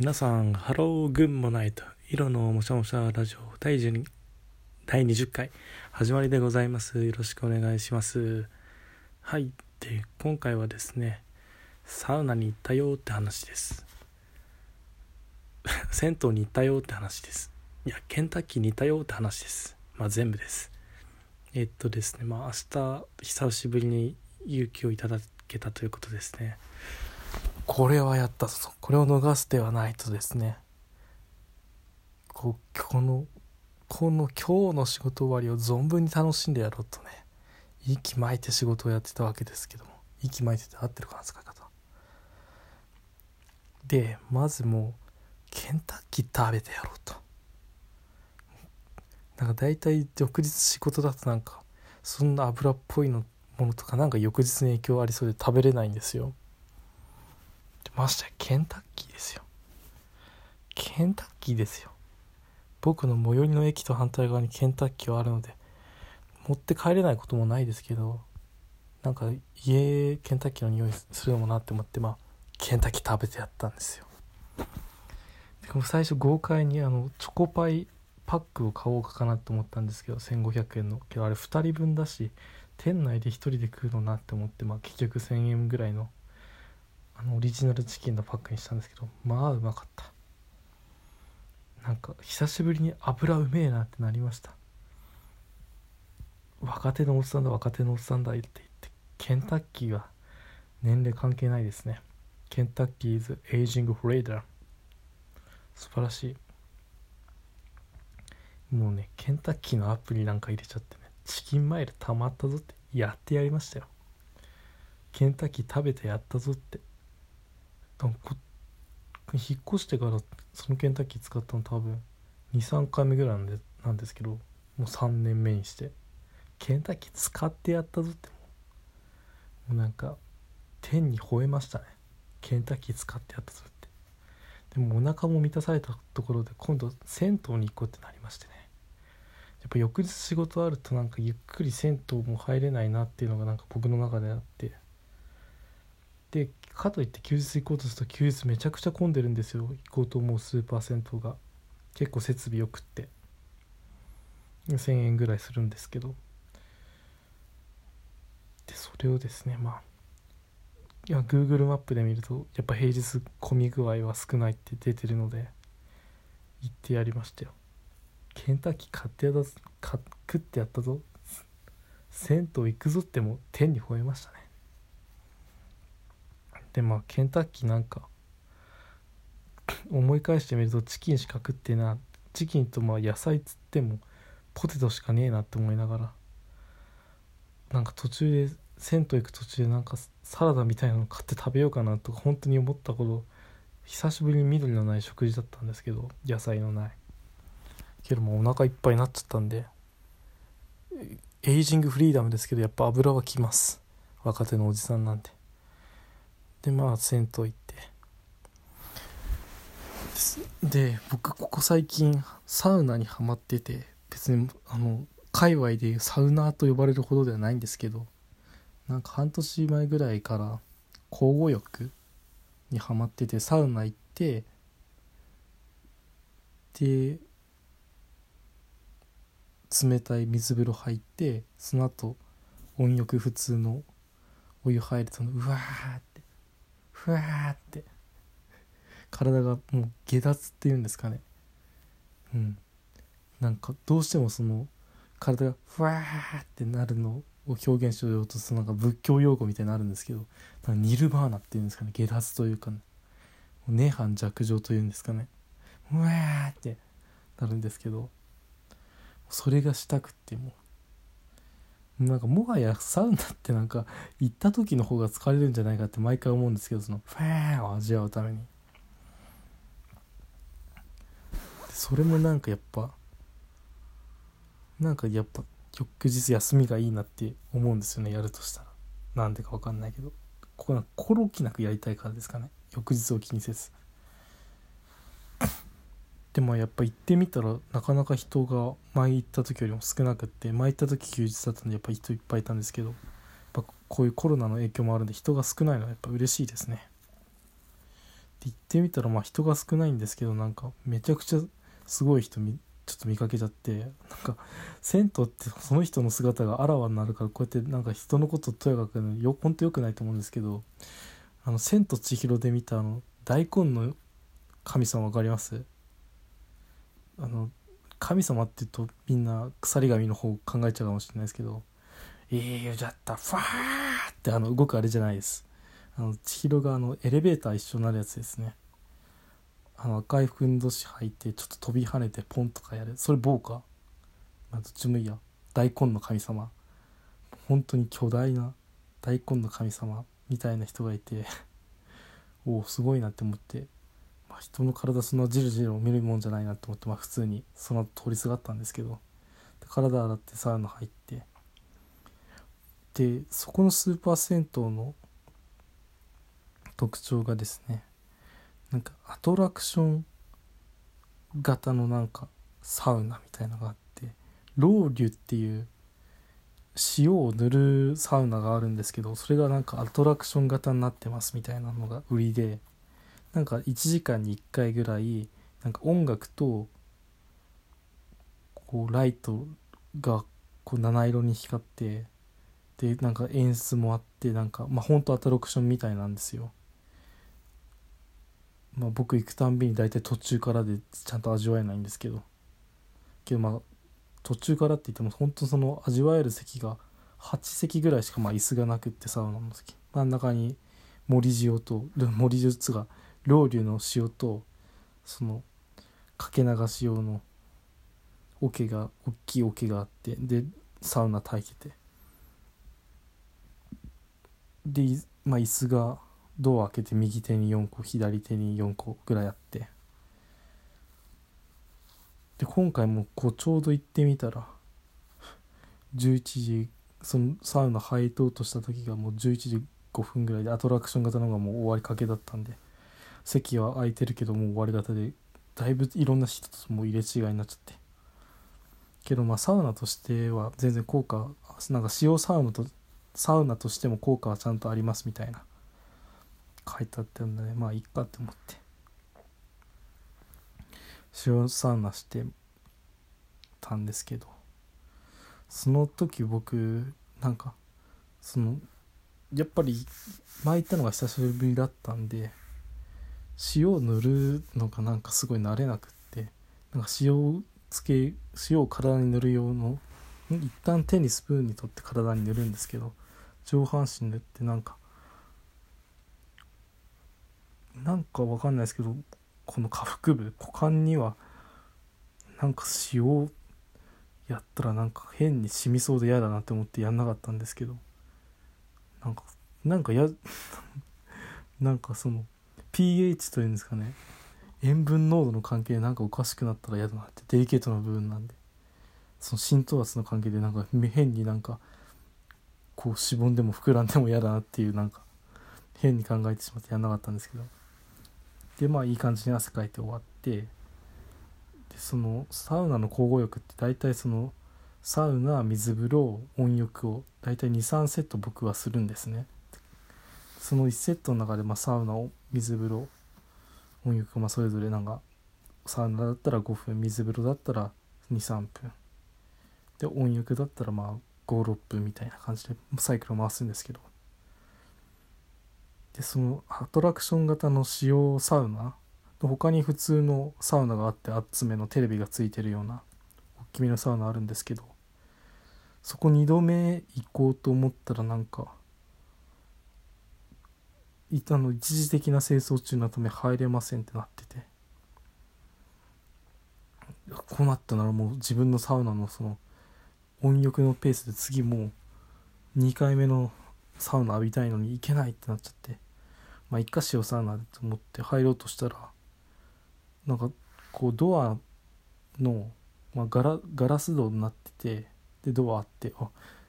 皆さん、ハローグンモナイト、色のもしゃもしゃラジオ第12第20回始まりでございます。よろしくお願いします。はい。で、今回はですね、サウナに行ったよって話です。銭湯に行ったよって話です。いや、ケンタッキーに行ったよって話です。まあ全部です。えっとですね、まあ明日、久しぶりに勇気をいただけたということですね。これはやったぞこれを逃す手はないとですね。ここのこの今日の仕事終わりを存分に楽しんでやろうとね。息巻いて仕事をやってたわけですけども。息巻いてて合ってるかな使い方。でまずもうケンタッキー食べてやろうと。なんか大体翌日仕事だとなんかそんな油っぽいのものとかなんか翌日に影響ありそうで食べれないんですよ。ましてケンタッキーですよ。ケンタッキーですよ。僕の最寄りの駅と反対側にケンタッキーはあるので持って帰れないこともないですけどなんか家ケンタッキーの匂いするのもなって思ってまあケンタッキー食べてやったんですよ。でも最初豪快にあのチョコパイパックを買おうかなと思ったんですけど1500円の。けどあれ2人分だし店内で1人で食うのなって思ってまあ結局1000円ぐらいのあのオリジナルチキンのパックにしたんですけどまあうまかった。なんか久しぶりに油うめえなってなりました。若手のおっさんだ若手のおっさんだって言ってケンタッキーは年齢関係ないですね。ケンタッキーズエイジングフレーダー素晴らしい。もうねケンタッキーのアプリなんか入れちゃってねチキンマイルたまったぞってやってやりましたよ。ケンタッキー食べてやったぞって引っ越してからそのケンタッキー使ったの多分23回目ぐらいなんでなんですけどもう3年目にして。ケンタッキー使ってやったぞって。もうなんか天に吠えましたね。ケンタッキー使ってやったぞって。でもお腹も満たされたところで今度銭湯に行こうってなりましてね。やっぱ翌日仕事あるとなんかゆっくり銭湯も入れないなっていうのがなんか僕の中であって。でかといって休日行こうとすると休日めちゃくちゃ混んでるんですよ。行こうと思うスーパー銭湯が。結構設備よくって。1000円ぐらいするんですけど。でそれをですねまあいや Google マップで見るとやっぱ平日混み具合は少ないって出てるので行ってやりましたよ。ケンタッキー買ってやった食ってやったぞ。銭湯行くぞっても天に吠えましたね。でまあケンタッキーなんか 思い返してみるとチキンしか食ってなチキンとまあ野菜つってもポテトしかねえなって思いながら。なんか途中で銭湯行く途中でなんかサラダみたいなの買って食べようかなとか本当に思ったほど久しぶりに緑のない食事だったんですけど野菜のない。けどもうお腹いっぱいになっちゃったんでエイジングフリーダムですけどやっぱ油はきます。若手のおじさんなんででまあ銭湯行って。で僕ここ最近サウナにはまってて別にあの界隈でサウナーと呼ばれるほどではないんですけどなんか半年前ぐらいから交互浴にはまっててサウナ行ってで冷たい水風呂入ってその後温浴普通のお湯入るとうわーっふわーって。体がもう下脱っていうんですかね。うん。なんかどうしてもその体がふわーってなるのを表現しようとするなんか仏教用語みたいになるんですけどニルバーナっていうんですかね。下脱というか、ね、涅槃弱情というんですかね。うわーってなるんですけどそれがしたくってもうなんかもはやサウナってなんか行った時の方が疲れるんじゃないかって毎回思うんですけどそのファーを味わうために。それもなんかやっぱなんかやっぱ翌日休みがいいなって思うんですよねやるとしたら。なんでか分かんないけど。ここは心置きなくやりたいからですかね。翌日を気にせず。でもやっぱ行ってみたらなかなか人が前行った時よりも少なくって前行った時休日だったんでやっぱ人いっぱいいたんですけどやっぱこういうコロナの影響もあるんで人が少ないのはやっぱ嬉しいですね。で行ってみたらまあ人が少ないんですけどなんかめちゃくちゃすごい人みちょっと見かけちゃってなんか銭湯ってその人の姿があらわになるからこうやってなんか人のこととやかくよほんとよくないと思うんですけどあの「千と千尋」で見たあの大根の神様わかります？あの神様って言うとみんな鎖神の方考えちゃうかもしれないですけど「いいよじゃったファー!」ってあの動くあれじゃないです。あの千尋があのエレベーター一緒になるやつですね。あの赤いふんどし履いてちょっと飛び跳ねてポンとかやる。それ棒かまあどっちもいいや。大根の神様。本当に巨大な大根の神様みたいな人がいて。おおすごいなって思って、人の体そんなじるじるを見るもんじゃないなと思って、まあ、普通にその通りすがったんですけど体洗ってサウナ入ってでそこのスーパー銭湯の特徴がですねなんかアトラクション型のなんかサウナみたいのがあってロウリュっていう塩を塗るサウナがあるんですけどそれがなんかアトラクション型になってますみたいなのが売りでなんか1時間に1回ぐらいなんか音楽とこうライトがこう七色に光ってでなんか演出もあってなんかまあ本当アトラクションみたいなんですよ。まあ、僕行くたんびに大体途中からでちゃんと味わえないんですけど。けどまあ途中からって言っても本当その味わえる席が8席ぐらいしかまあ椅子がなくってサウナの席。真ん中に森塩と森塩つがロウリュの塩とそのかけ流し用の桶が大きい桶があってでサウナ炊いてて。でまあ椅子がドア開けて右手に4個左手に4個ぐらいあって。で今回もこうちょうど行ってみたら11時そのサウナ入ろうとした時がもう11時5分ぐらいでアトラクション型の方がもう終わりかけだったんで。席は空いてるけどもう終わり型でだいぶいろんな人とも入れ違いになっちゃって。けどまあサウナとしては全然効果なんか使用サウナとサウナとしても効果はちゃんとありますみたいな。書いてあったんでまあいいかって思って。塩サウナしてたんですけど。その時僕なんかそのやっぱり巻いたのが久しぶりだったんで塩を塗るのがなんかすごい慣れなくってなんか塩つけ塩を体に塗る用の一旦手にスプーンに取って体に塗るんですけど上半身塗ってなんかなんかわかんないですけどこの下腹部股間にはなんか塩やったらなんか変に染みそうで嫌だなって思ってやんなかったんですけどなんかなんかや なんかその pH というんですかね。塩分濃度の関係でなんかおかしくなったら嫌だなって。デリケートな部分なんで。その浸透圧の関係でなんか変になんかこうしぼんでも膨らんでも嫌だなっていうなんか変に考えてしまってやんなかったんですけど。でまあいい感じに汗かいて終わって。でそのサウナの交互浴って大体そのサウナ水風呂温浴を大体23セット僕はするんですね。その1セットの中でまサウナを水風呂温浴まあそれぞれなんかサウナだったら5分水風呂だったら23分。で温浴だったらまあ56分みたいな感じでサイクルを回すんですけど。でそのアトラクション型の使用サウナの他に普通のサウナがあって厚めのテレビがついてるような大きめのサウナあるんですけどそこ2度目行こうと思ったらなんかあの一時的な清掃中のため入れませんってなってて。こうなったならもう自分のサウナのその温浴のペースで次もう2回目のサウナ浴びたいのに行けないってなっちゃって。まあ一箇所サウナでと思って入ろうとしたらなんかこうドアの、まあ、ガラガラス戸になっててでドアあってあ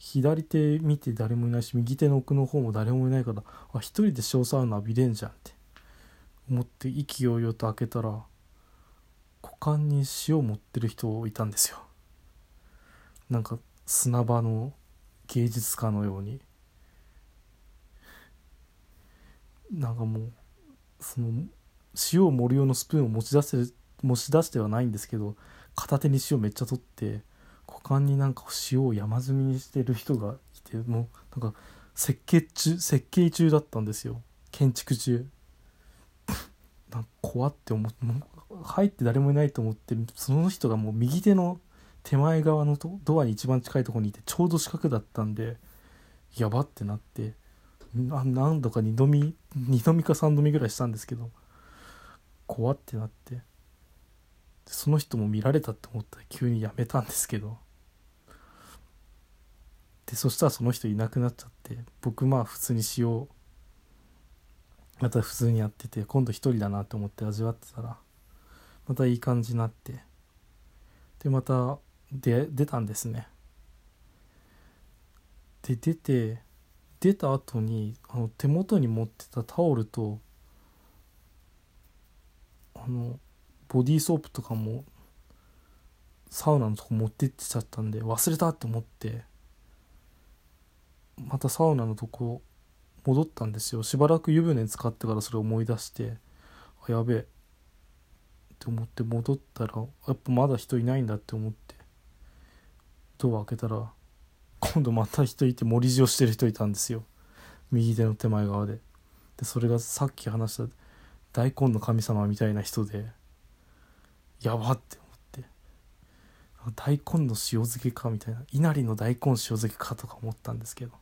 左手見て誰もいないし右手の奥の方も誰もいないからあ一人で小サウナ浴びれんじゃんって。思って意気揚々と開けたら股間に塩持ってる人いたんですよ。なんか砂場の芸術家のように。なんかもうその塩を盛る用のスプーンを持ち出して持ち出してはないんですけど片手に塩めっちゃ取って股間になんか塩を山積みにしてる人がいてもうなんか設計中設計中だったんですよ。建築中。なんか怖って思って入って誰もいないと思ってその人がもう右手の手前側のドアに一番近いとこにいてちょうど四角だったんでやばってなってな何度か2度見2度見か3度見ぐらいしたんですけど怖ってなってその人も見られたって思ったら急にやめたんですけど。でそしたらその人いなくなっちゃって僕まあ普通に塩また普通にやってて今度一人だなと思って味わってたらまたいい感じになって。でまたで出たんですね。で出て出た後にあの手元に持ってたタオルとあのボディーソープとかもサウナのとこ持ってってちゃったんで忘れたって思って。またサウナのとこ戻ったんですよ。しばらく湯船使ってからそれ思い出してあやべえ。って思って戻ったらやっぱまだ人いないんだって思ってドア開けたら今度また人いて盛り塩してる人いたんですよ。右手の手前側で。でそれがさっき話した大根の神様みたいな人でやばって思って。大根の塩漬けかみたいな。稲荷の大根塩漬けかとか思ったんですけど。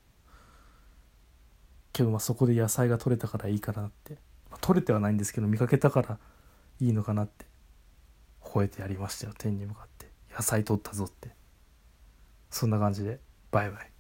けどまあそこで野菜が取れたからいいかなって、まあ、取れてはないんですけど見かけたからいいのかなって。吠えてやりましたよ天に向かって。野菜取ったぞって。そんな感じでバイバイ。